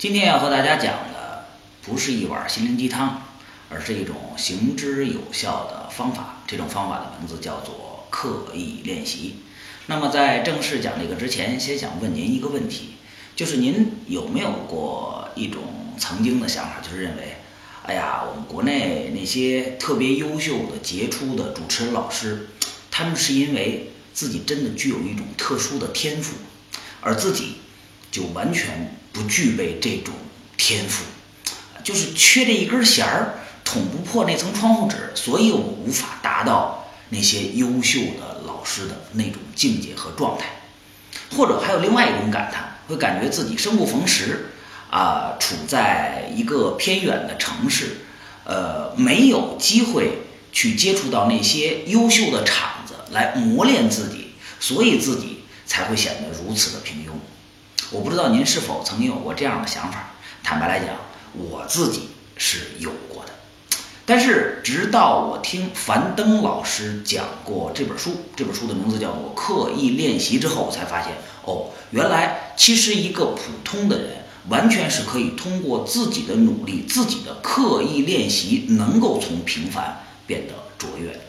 今天要和大家讲的不是一碗心灵鸡汤，而是一种行之有效的方法。这种方法的名字叫做刻意练习。那么在正式讲这个之前，先想问您一个问题，就是您有没有过一种曾经的想法，就是认为，哎呀，我们国内那些特别优秀的杰出的主持人老师，他们是因为自己真的具有一种特殊的天赋，而自己就完全不具备这种天赋，就是缺这一根弦儿，捅不破那层窗户纸，所以我无法达到那些优秀的老师的那种境界和状态。或者还有另外一种感叹，会感觉自己生不逢时，啊，处在一个偏远的城市，呃，没有机会去接触到那些优秀的场子来磨练自己，所以自己才会显得如此的平。我不知道您是否曾经有过这样的想法？坦白来讲，我自己是有过的。但是直到我听樊登老师讲过这本书，这本书的名字叫做《刻意练习》之后，我才发现，哦，原来其实一个普通的人，完全是可以通过自己的努力、自己的刻意练习，能够从平凡变得卓越。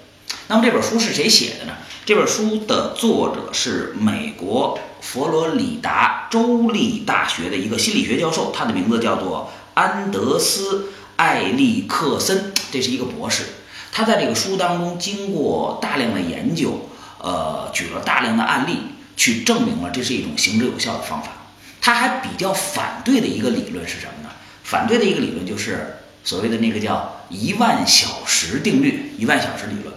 那么这本书是谁写的呢？这本书的作者是美国佛罗里达州立大学的一个心理学教授，他的名字叫做安德斯。艾利克森，这是一个博士，他在这个书当中经过大量的研究，呃，举了大量的案例，去证明了这是一种行之有效的方法。他还比较反对的一个理论是什么呢？反对的一个理论就是所谓的那个叫一万小时定律，一万小时理论。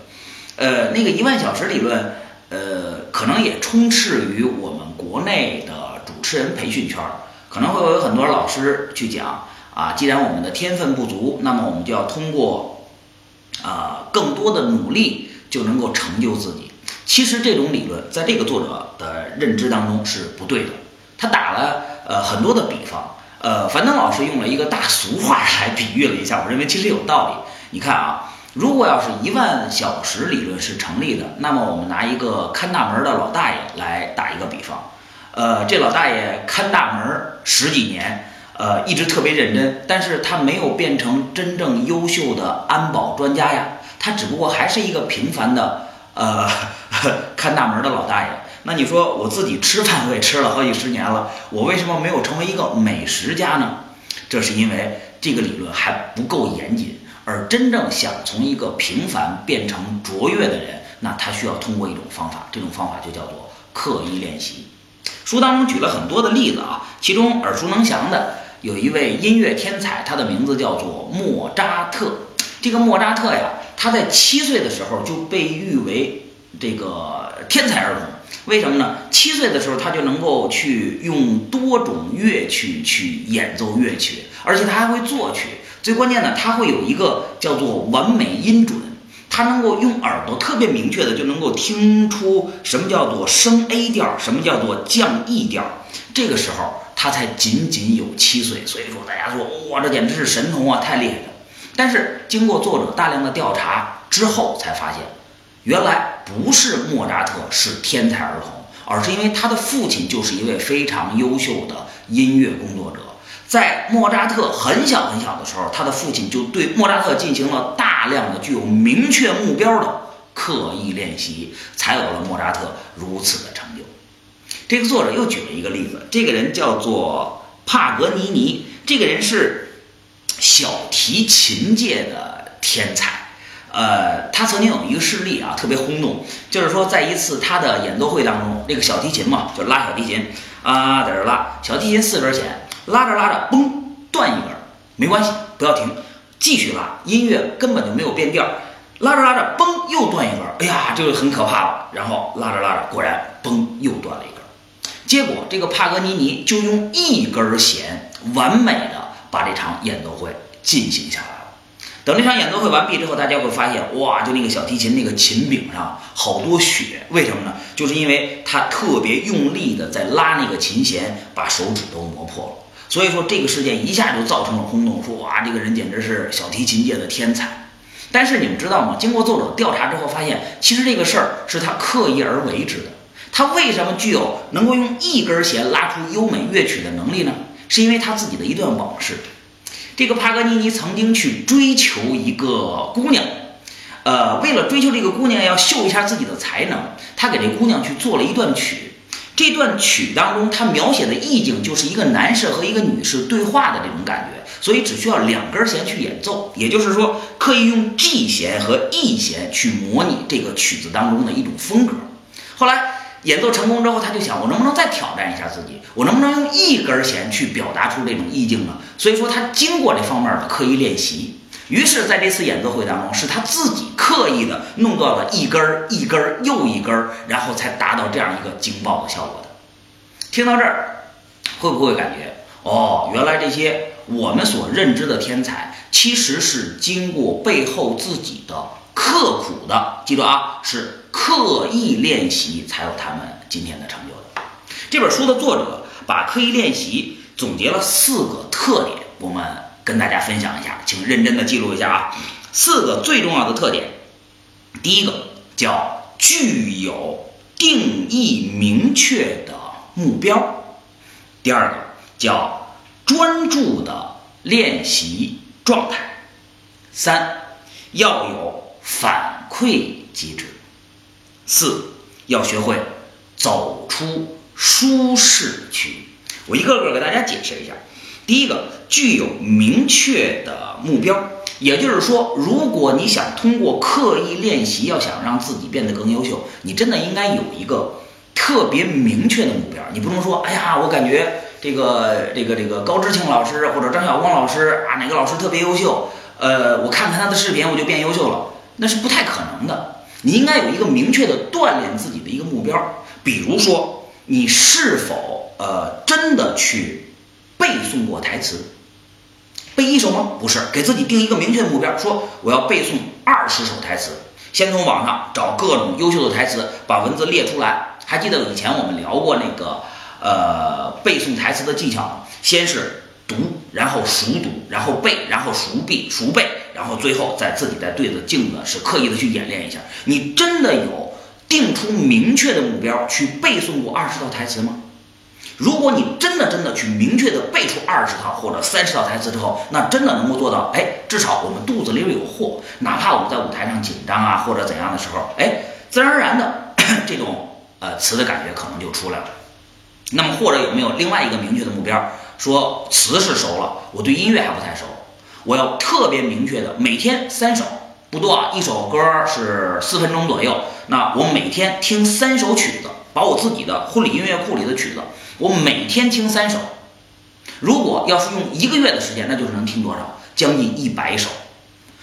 呃，那个一万小时理论，呃，可能也充斥于我们国内的持人培训圈儿，可能会有很多老师去讲。啊，既然我们的天分不足，那么我们就要通过啊更多的努力就能够成就自己。其实这种理论在这个作者的认知当中是不对的。他打了呃很多的比方，呃，樊登老师用了一个大俗话来比喻了一下，我认为其实有道理。你看啊，如果要是一万小时理论是成立的，那么我们拿一个看大门的老大爷来打一个比方，呃，这老大爷看大门十几年。呃，一直特别认真，但是他没有变成真正优秀的安保专家呀，他只不过还是一个平凡的呃 看大门的老大爷。那你说我自己吃饭我也吃了好几十年了，我为什么没有成为一个美食家呢？这是因为这个理论还不够严谨，而真正想从一个平凡变成卓越的人，那他需要通过一种方法，这种方法就叫做刻意练习。书当中举了很多的例子啊，其中耳熟能详的。有一位音乐天才，他的名字叫做莫扎特。这个莫扎特呀，他在七岁的时候就被誉为这个天才儿童。为什么呢？七岁的时候他就能够去用多种乐曲去演奏乐曲，而且他还会作曲。最关键的，他会有一个叫做完美音准，他能够用耳朵特别明确的就能够听出什么叫做升 A 调，什么叫做降 E 调。这个时候。他才仅仅有七岁，所以说大家说哇，这简直是神童啊，太厉害了。但是经过作者大量的调查之后，才发现，原来不是莫扎特是天才儿童，而是因为他的父亲就是一位非常优秀的音乐工作者。在莫扎特很小很小的时候，他的父亲就对莫扎特进行了大量的具有明确目标的刻意练习，才有了莫扎特如此的成就。这个作者又举了一个例子，这个人叫做帕格尼尼，这个人是小提琴界的天才，呃，他曾经有一个事例啊，特别轰动，就是说在一次他的演奏会当中，那个小提琴嘛，就拉小提琴啊，在这拉，小提琴四根弦，拉着拉着，嘣，断一根，没关系，不要停，继续拉，音乐根本就没有变调，拉着拉着，嘣，又断一根，哎呀，这个很可怕了，然后拉着拉着，果然，嘣，又断了一根。结果，这个帕格尼尼就用一根弦完美的把这场演奏会进行下来了。等这场演奏会完毕之后，大家会发现，哇，就那个小提琴那个琴柄上好多血，为什么呢？就是因为他特别用力的在拉那个琴弦，把手指都磨破了。所以说，这个事件一下就造成了轰动，说哇，这个人简直是小提琴界的天才。但是你们知道吗？经过作者调查之后，发现其实这个事儿是他刻意而为之的。他为什么具有能够用一根弦拉出优美乐曲的能力呢？是因为他自己的一段往事。这个帕格尼尼曾经去追求一个姑娘，呃，为了追求这个姑娘，要秀一下自己的才能，他给这姑娘去做了一段曲。这段曲当中，他描写的意境就是一个男士和一个女士对话的这种感觉，所以只需要两根弦去演奏，也就是说，可以用 G 弦和 E 弦去模拟这个曲子当中的一种风格。后来演奏成功之后，他就想，我能不能再挑战一下自己？我能不能用一根弦去表达出这种意境呢？所以说，他经过这方面的刻意练习。于是，在这次演奏会当中，是他自己刻意的弄到了一根儿、一根儿又一根儿，然后才达到这样一个惊爆的效果的。听到这儿，会不会感觉哦，原来这些我们所认知的天才，其实是经过背后自己的刻苦的，记住啊，是刻意练习才有他们今天的成就的。这本书的作者把刻意练习总结了四个特点，我们。跟大家分享一下，请认真的记录一下啊，四个最重要的特点。第一个叫具有定义明确的目标，第二个叫专注的练习状态，三要有反馈机制，四要学会走出舒适区。我一个个给大家解释一下。第一个具有明确的目标，也就是说，如果你想通过刻意练习，要想让自己变得更优秀，你真的应该有一个特别明确的目标。你不能说，哎呀，我感觉这个这个这个高知庆老师或者张晓光老师啊，哪个老师特别优秀，呃，我看看他的视频我就变优秀了，那是不太可能的。你应该有一个明确的锻炼自己的一个目标，比如说，你是否呃真的去。背诵过台词，背一首吗？不是，给自己定一个明确的目标，说我要背诵二十首台词。先从网上找各种优秀的台词，把文字列出来。还记得以前我们聊过那个呃背诵台词的技巧？先是读，然后熟读，然后背，然后熟背，熟背，然后最后再自己再对着镜子是刻意的去演练一下。你真的有定出明确的目标去背诵过二十套台词吗？如果你真的真的去明确的背出二十套或者三十套台词之后，那真的能够做到，哎，至少我们肚子里边有货，哪怕我们在舞台上紧张啊或者怎样的时候，哎，自然而然的 这种呃词的感觉可能就出来了。那么或者有没有另外一个明确的目标，说词是熟了，我对音乐还不太熟，我要特别明确的每天三首，不多啊，一首歌是四分钟左右，那我每天听三首曲子，把我自己的婚礼音乐库里的曲子。我每天听三首，如果要是用一个月的时间，那就是能听多少？将近一百首。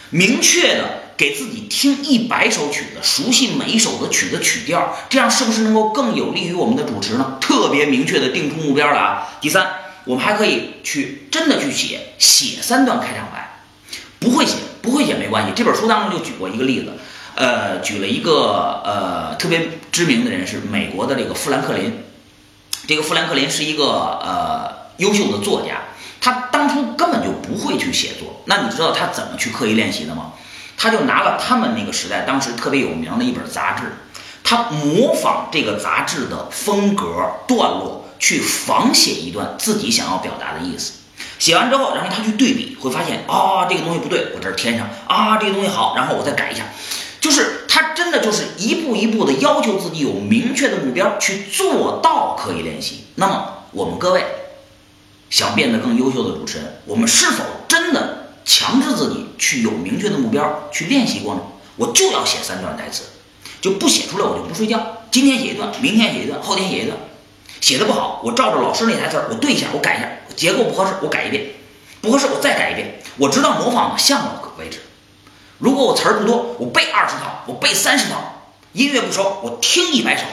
明确的给自己听一百首曲子，熟悉每一首的曲子曲调，这样是不是能够更有利于我们的主持呢？特别明确的定出目标了啊！第三，我们还可以去真的去写写三段开场白，不会写不会写没关系。这本书当中就举过一个例子，呃，举了一个呃特别知名的人是美国的这个富兰克林。这个富兰克林是一个呃优秀的作家，他当初根本就不会去写作。那你知道他怎么去刻意练习的吗？他就拿了他们那个时代当时特别有名的一本杂志，他模仿这个杂志的风格段落去仿写一段自己想要表达的意思。写完之后，然后他去对比，会发现啊这个东西不对，我这儿添上啊这个东西好，然后我再改一下。就是他真的就是一步一步的要求自己有明确的目标去做到刻意练习。那么我们各位想变得更优秀的主持人，我们是否真的强制自己去有明确的目标去练习过呢？我就要写三段台词，就不写出来我就不睡觉。今天写一段，明天写一段，后天写一段。写的不好，我照着老师那台词我对一下，我改一下，结构不合适我改一遍，不合适我再改一遍。我知道模仿像了为止。如果我词儿不多，我背二十套，我背三十套，音乐不熟，我听一百首，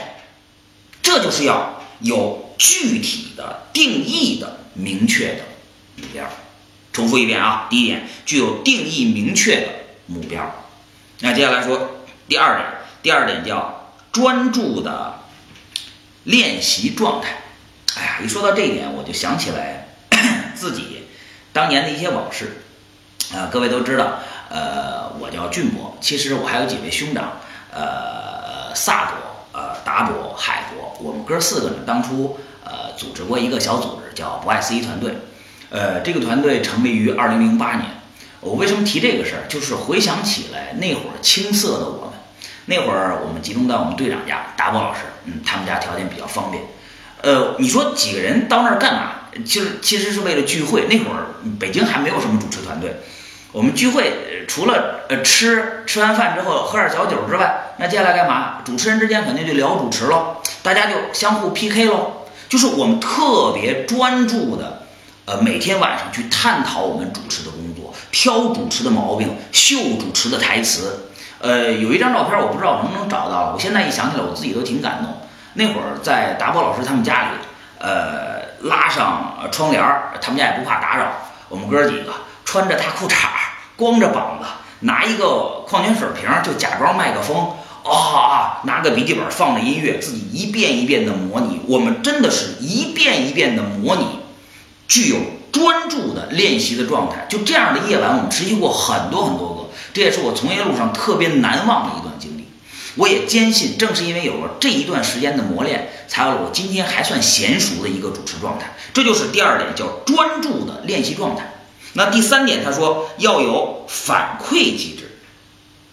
这就是要有具体的定义的明确的目标。重复一遍啊，第一点，具有定义明确的目标。那接下来说第二点，第二点叫专注的练习状态。哎呀，一说到这一点，我就想起来 自己当年的一些往事。啊，各位都知道。呃，我叫俊博，其实我还有几位兄长，呃，萨博、呃，达博、海博，我们哥四个呢，当初呃组织过一个小组织，叫不爱司仪团队。呃，这个团队成立于二零零八年。我为什么提这个事儿？就是回想起来那会儿青涩的我们，那会儿我们集中在我们队长家，达波老师，嗯，他们家条件比较方便。呃，你说几个人到那儿干嘛？其实其实是为了聚会。那会儿北京还没有什么主持团队，我们聚会除了呃吃吃完饭之后喝点小酒之外，那接下来干嘛？主持人之间肯定就聊主持喽，大家就相互 PK 喽。就是我们特别专注的，呃，每天晚上去探讨我们主持的工作，挑主持的毛病，秀主持的台词。呃，有一张照片，我不知道能不能找到。我现在一想起来，我自己都挺感动。那会儿在达波老师他们家里，呃，拉上窗帘儿，他们家也不怕打扰。我们哥几个穿着大裤衩，光着膀子，拿一个矿泉水瓶，就假装麦克风。啊，拿个笔记本放着音乐，自己一遍一遍的模拟。我们真的是一遍一遍的模拟，具有专注的练习的状态。就这样的夜晚，我们持续过很多很多个，这也是我从业路上特别难忘的一段经历。我也坚信，正是因为有了这一段时间的磨练，才有了我今天还算娴熟的一个主持状态。这就是第二点，叫专注的练习状态。那第三点，他说要有反馈机制，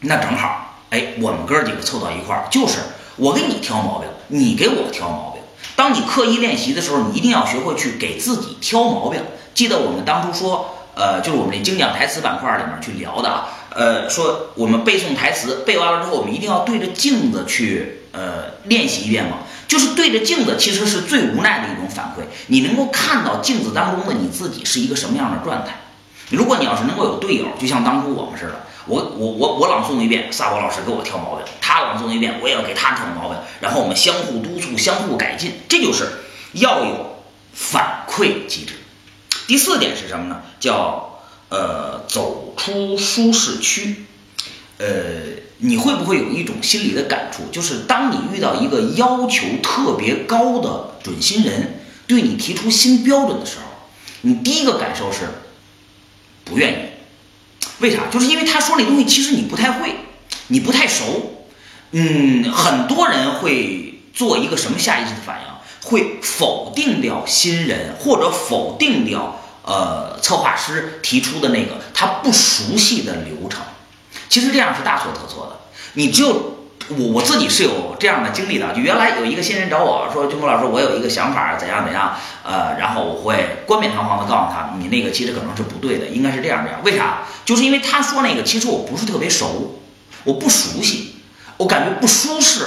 那正好。哎，我们哥几个凑到一块儿，就是我给你挑毛病，你给我挑毛病。当你刻意练习的时候，你一定要学会去给自己挑毛病。记得我们当初说，呃，就是我们那精讲台词板块里面去聊的啊，呃，说我们背诵台词背完了之后，我们一定要对着镜子去呃练习一遍嘛。就是对着镜子，其实是最无奈的一种反馈。你能够看到镜子当中的你自己是一个什么样的状态。如果你要是能够有队友，就像当初我们似的。我我我我朗诵一遍，萨博老师给我挑毛病；他朗诵一遍，我也要给他挑毛病。然后我们相互督促，相互改进，这就是要有反馈机制。第四点是什么呢？叫呃走出舒适区。呃，你会不会有一种心理的感触？就是当你遇到一个要求特别高的准新人对你提出新标准的时候，你第一个感受是不愿意。为啥？就是因为他说那东西其实你不太会，你不太熟，嗯，很多人会做一个什么下意识的反应？会否定掉新人，或者否定掉呃策划师提出的那个他不熟悉的流程。其实这样是大错特错的。你只有。我我自己是有这样的经历的，就原来有一个新人找我说：“军博老师，我有一个想法，怎样怎样，呃，然后我会冠冕堂皇的告诉他，你那个其实可能是不对的，应该是这样这样。为啥？就是因为他说那个其实我不是特别熟，我不熟悉，我感觉不舒适，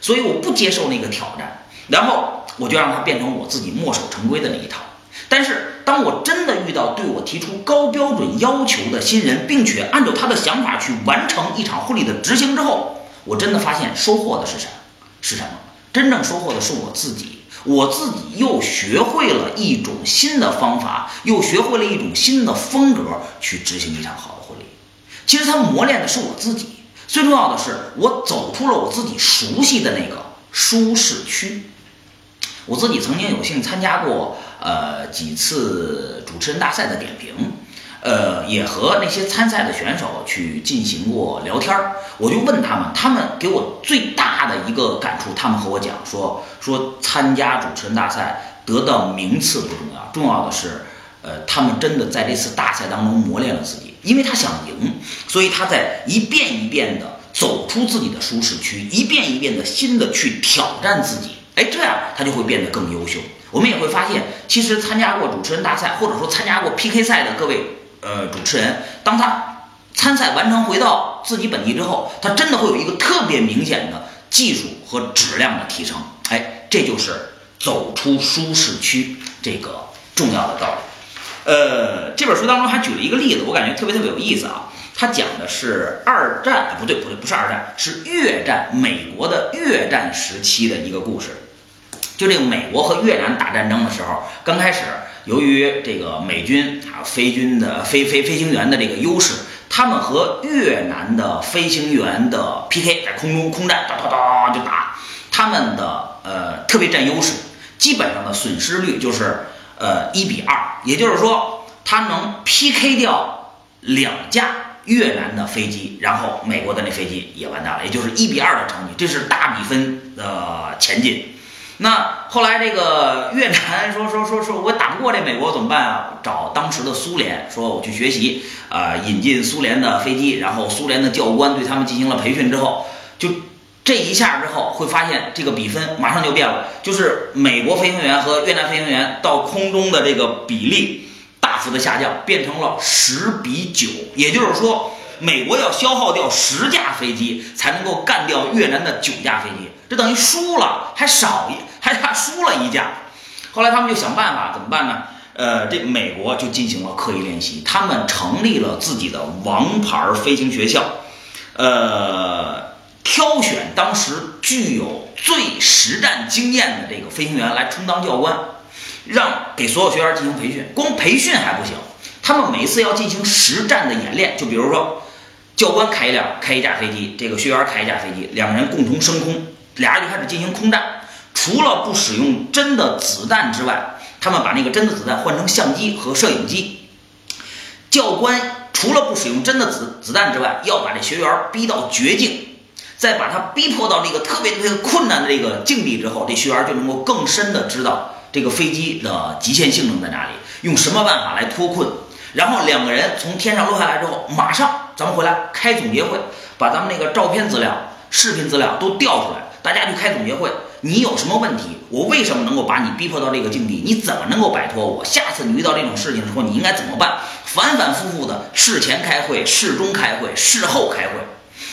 所以我不接受那个挑战，然后我就让他变成我自己墨守成规的那一套。但是当我真的遇到对我提出高标准要求的新人，并且按照他的想法去完成一场婚礼的执行之后，我真的发现收获的是什么？是什么？真正收获的是我自己，我自己又学会了一种新的方法，又学会了一种新的风格去执行一场好的婚礼。其实他磨练的是我自己，最重要的是我走出了我自己熟悉的那个舒适区。我自己曾经有幸参加过呃几次主持人大赛的点评。呃，也和那些参赛的选手去进行过聊天儿，我就问他们，他们给我最大的一个感触，他们和我讲说，说参加主持人大赛得到名次不重要，重要的是，呃，他们真的在这次大赛当中磨练了自己，因为他想赢，所以他在一遍一遍的走出自己的舒适区，一遍一遍的新的去挑战自己，哎，这样他就会变得更优秀。我们也会发现，其实参加过主持人大赛，或者说参加过 PK 赛的各位。呃，主持人，当他参赛完成回到自己本地之后，他真的会有一个特别明显的技术和质量的提升。哎，这就是走出舒适区这个重要的道理。呃，这本书当中还举了一个例子，我感觉特别特别有意思啊。他讲的是二战，不对不对，不是二战，是越战，美国的越战时期的一个故事。就这个美国和越南打战争的时候，刚开始。由于这个美军啊飞军的飞飞飞行员的这个优势，他们和越南的飞行员的 PK 在空中空战，哒哒哒就打，他们的呃特别占优势，基本上的损失率就是呃一比二，也就是说他能 PK 掉两架越南的飞机，然后美国的那飞机也完蛋了，也就是一比二的成绩，这是大比分的前进。那后来这个越南说说说说我打不过这美国怎么办啊？找当时的苏联说我去学习，呃，引进苏联的飞机，然后苏联的教官对他们进行了培训之后，就这一下之后会发现这个比分马上就变了，就是美国飞行员和越南飞行员到空中的这个比例大幅的下降，变成了十比九，也就是说。美国要消耗掉十架飞机才能够干掉越南的九架飞机，这等于输了，还少一，还差输了一架。后来他们就想办法，怎么办呢？呃，这美国就进行了刻意练习，他们成立了自己的王牌飞行学校，呃，挑选当时具有最实战经验的这个飞行员来充当教官，让给所有学员进行培训。光培训还不行，他们每一次要进行实战的演练，就比如说。教官开一辆开一架飞机，这个学员开一架飞机，两个人共同升空，俩人就开始进行空战。除了不使用真的子弹之外，他们把那个真的子弹换成相机和摄影机。教官除了不使用真的子子弹之外，要把这学员逼到绝境，再把他逼迫到这个特别特别困难的这个境地之后，这学员就能够更深的知道这个飞机的极限性能在哪里，用什么办法来脱困。然后两个人从天上落下来之后，马上咱们回来开总结会，把咱们那个照片资料、视频资料都调出来，大家去开总结会。你有什么问题？我为什么能够把你逼迫到这个境地？你怎么能够摆脱我？下次你遇到这种事情的时候，你应该怎么办？反反复复的事前开会、事中开会、事后开会，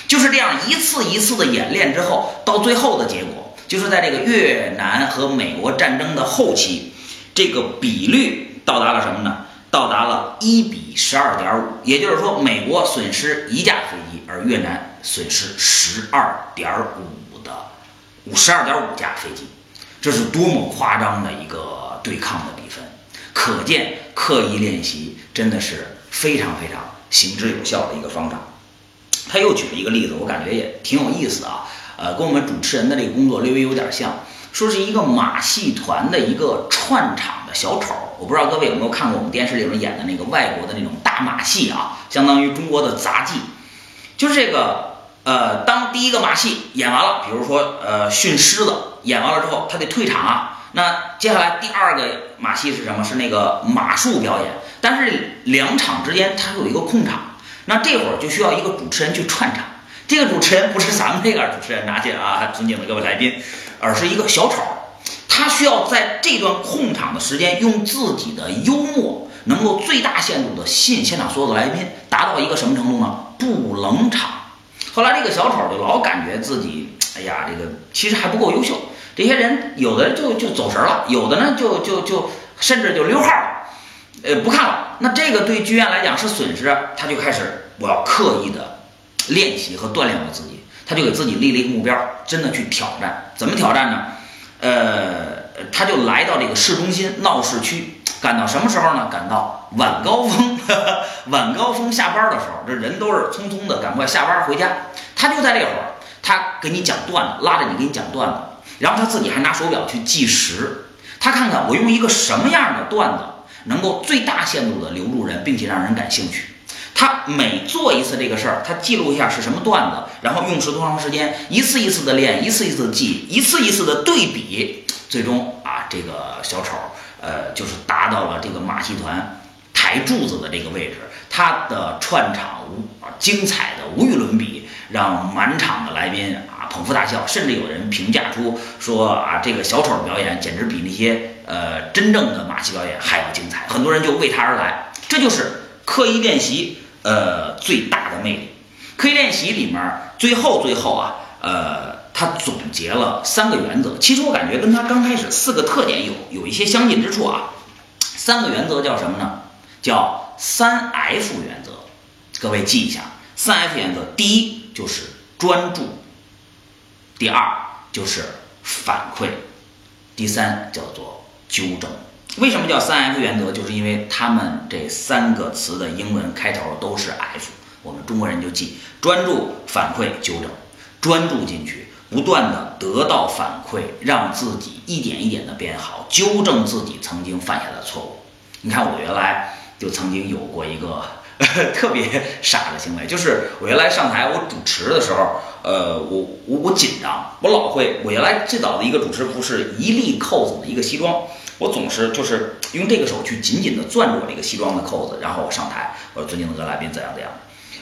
就是这样一次一次的演练之后，到最后的结果，就是在这个越南和美国战争的后期，这个比率到达了什么呢？到达了一比十二点五，也就是说，美国损失一架飞机，而越南损失十二点五的五十二点五架飞机，这是多么夸张的一个对抗的比分！可见刻意练习真的是非常非常行之有效的一个方法。他又举了一个例子，我感觉也挺有意思啊，呃，跟我们主持人的这个工作略微有点像。说是一个马戏团的一个串场的小丑，我不知道各位有没有看过我们电视里面演的那个外国的那种大马戏啊，相当于中国的杂技。就是这个，呃，当第一个马戏演完了，比如说呃驯狮子演完了之后，他得退场啊。那接下来第二个马戏是什么？是那个马术表演。但是两场之间它有一个空场，那这会儿就需要一个主持人去串场。这个主持人不是咱们这个主持人拿去啊，尊敬的各位来宾。而是一个小丑，他需要在这段空场的时间，用自己的幽默，能够最大限度的吸引现场所有的来宾，达到一个什么程度呢？不冷场。后来这个小丑就老感觉自己，哎呀，这个其实还不够优秀。这些人有的就就走神了，有的呢就就就甚至就溜号了，呃，不看了。那这个对剧院来讲是损失，他就开始我要刻意的练习和锻炼我自己。他就给自己立了一个目标，真的去挑战。怎么挑战呢？呃，他就来到这个市中心闹市区，赶到什么时候呢？赶到晚高峰，晚高峰下班的时候，这人都是匆匆的赶快下班回家。他就在这会儿，他给你讲段子，拉着你给你讲段子，然后他自己还拿手表去计时，他看看我用一个什么样的段子能够最大限度的留住人，并且让人感兴趣。他每做一次这个事儿，他记录一下是什么段子，然后用时多长时间，一次一次的练，一次一次的记，一次一次的对比，最终啊，这个小丑呃，就是达到了这个马戏团台柱子的这个位置，他的串场无精彩的无与伦比，让满场的来宾啊捧腹大笑，甚至有人评价出说啊，这个小丑表演简直比那些呃真正的马戏表演还要精彩，很多人就为他而来，这就是刻意练习。呃，最大的魅力，刻意练习里面最后最后啊，呃，他总结了三个原则。其实我感觉跟他刚开始四个特点有有一些相近之处啊。三个原则叫什么呢？叫三 F 原则。各位记一下，三 F 原则，第一就是专注，第二就是反馈，第三叫做纠正。为什么叫三 F 原则？就是因为他们这三个词的英文开头都是 F，我们中国人就记：专注、反馈、纠正。专注进去，不断的得到反馈，让自己一点一点的变好，纠正自己曾经犯下的错误。你看，我原来就曾经有过一个 特别傻的行为，就是我原来上台我主持的时候，呃，我我我紧张，我老会，我原来最早的一个主持服是一粒扣子的一个西装，我总是就是用这个手去紧紧的攥住我这个西装的扣子，然后我上台，我说尊敬的各位来宾怎样怎样，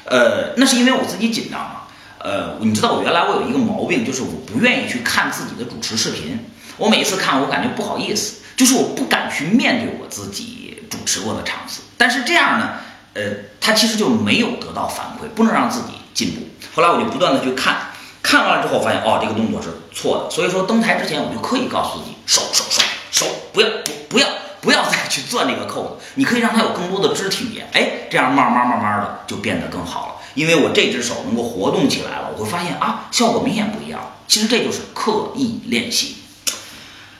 呃，那是因为我自己紧张嘛，呃，你知道我原来我有一个毛病，就是我不愿意去看自己的主持视频，我每一次看我感觉不好意思，就是我不敢去面对我自己主持过的场次，但是这样呢。呃，他其实就没有得到反馈，不能让自己进步。后来我就不断的去看，看完了之后发现，哦，这个动作是错的。所以说登台之前，我就刻意告诉自己，手手手手，不要不不要不要再去攥这个扣子。你可以让它有更多的肢体语言，哎，这样慢慢慢慢的就变得更好了。因为我这只手能够活动起来了，我会发现啊，效果明显不一样。其实这就是刻意练习。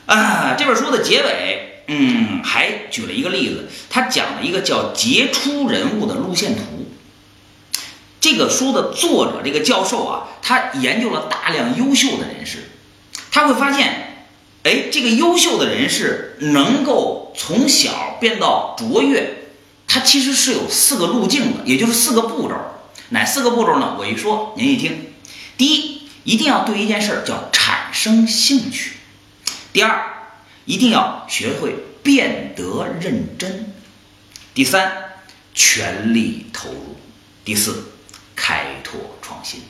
啊，这本书的结尾。嗯，还举了一个例子，他讲了一个叫杰出人物的路线图。这个书的作者，这个教授啊，他研究了大量优秀的人士，他会发现，哎，这个优秀的人士能够从小变到卓越，他其实是有四个路径的，也就是四个步骤。哪四个步骤呢？我一说您一听。第一，一定要对一件事儿叫产生兴趣。第二。一定要学会变得认真。第三，全力投入。第四，开拓创新。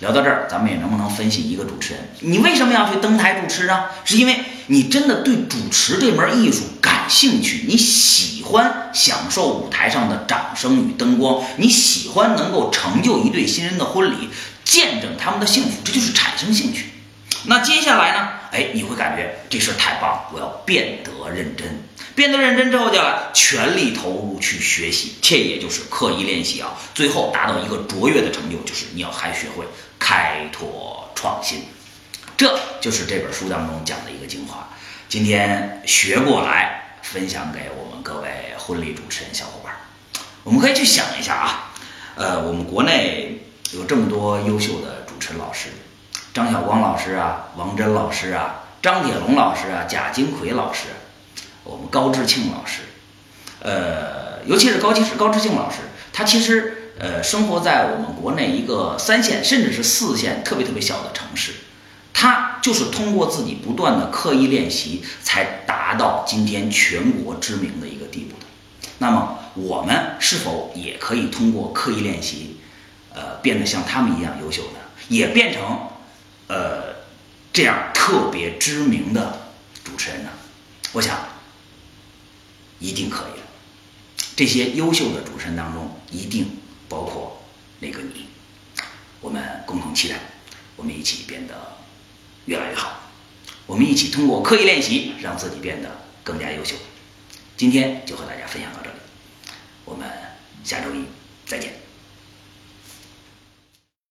聊到这儿，咱们也能不能分析一个主持人？你为什么要去登台主持啊？是因为你真的对主持这门艺术感兴趣，你喜欢享受舞台上的掌声与灯光，你喜欢能够成就一对新人的婚礼，见证他们的幸福，这就是产生兴趣。那接下来呢？哎，你会感觉这事儿太棒，我要变得认真。变得认真之后，就要全力投入去学习，这也就是刻意练习啊。最后达到一个卓越的成就，就是你要还学会开拓创新。这就是这本书当中讲的一个精华。今天学过来，分享给我们各位婚礼主持人小伙伴。我们可以去想一下啊，呃，我们国内有这么多优秀的主持人老师。张晓光老师啊，王真老师啊，张铁龙老师啊，贾金奎老师，我们高志庆老师，呃，尤其是高其实高志庆老师，他其实呃生活在我们国内一个三线甚至是四线特别特别小的城市，他就是通过自己不断的刻意练习，才达到今天全国知名的一个地步的。那么我们是否也可以通过刻意练习，呃，变得像他们一样优秀呢？也变成？呃，这样特别知名的主持人呢，我想一定可以的。这些优秀的主持人当中，一定包括那个你。我们共同期待，我们一起变得越来越好。我们一起通过刻意练习，让自己变得更加优秀。今天就和大家分享到这里，我们下周一再见。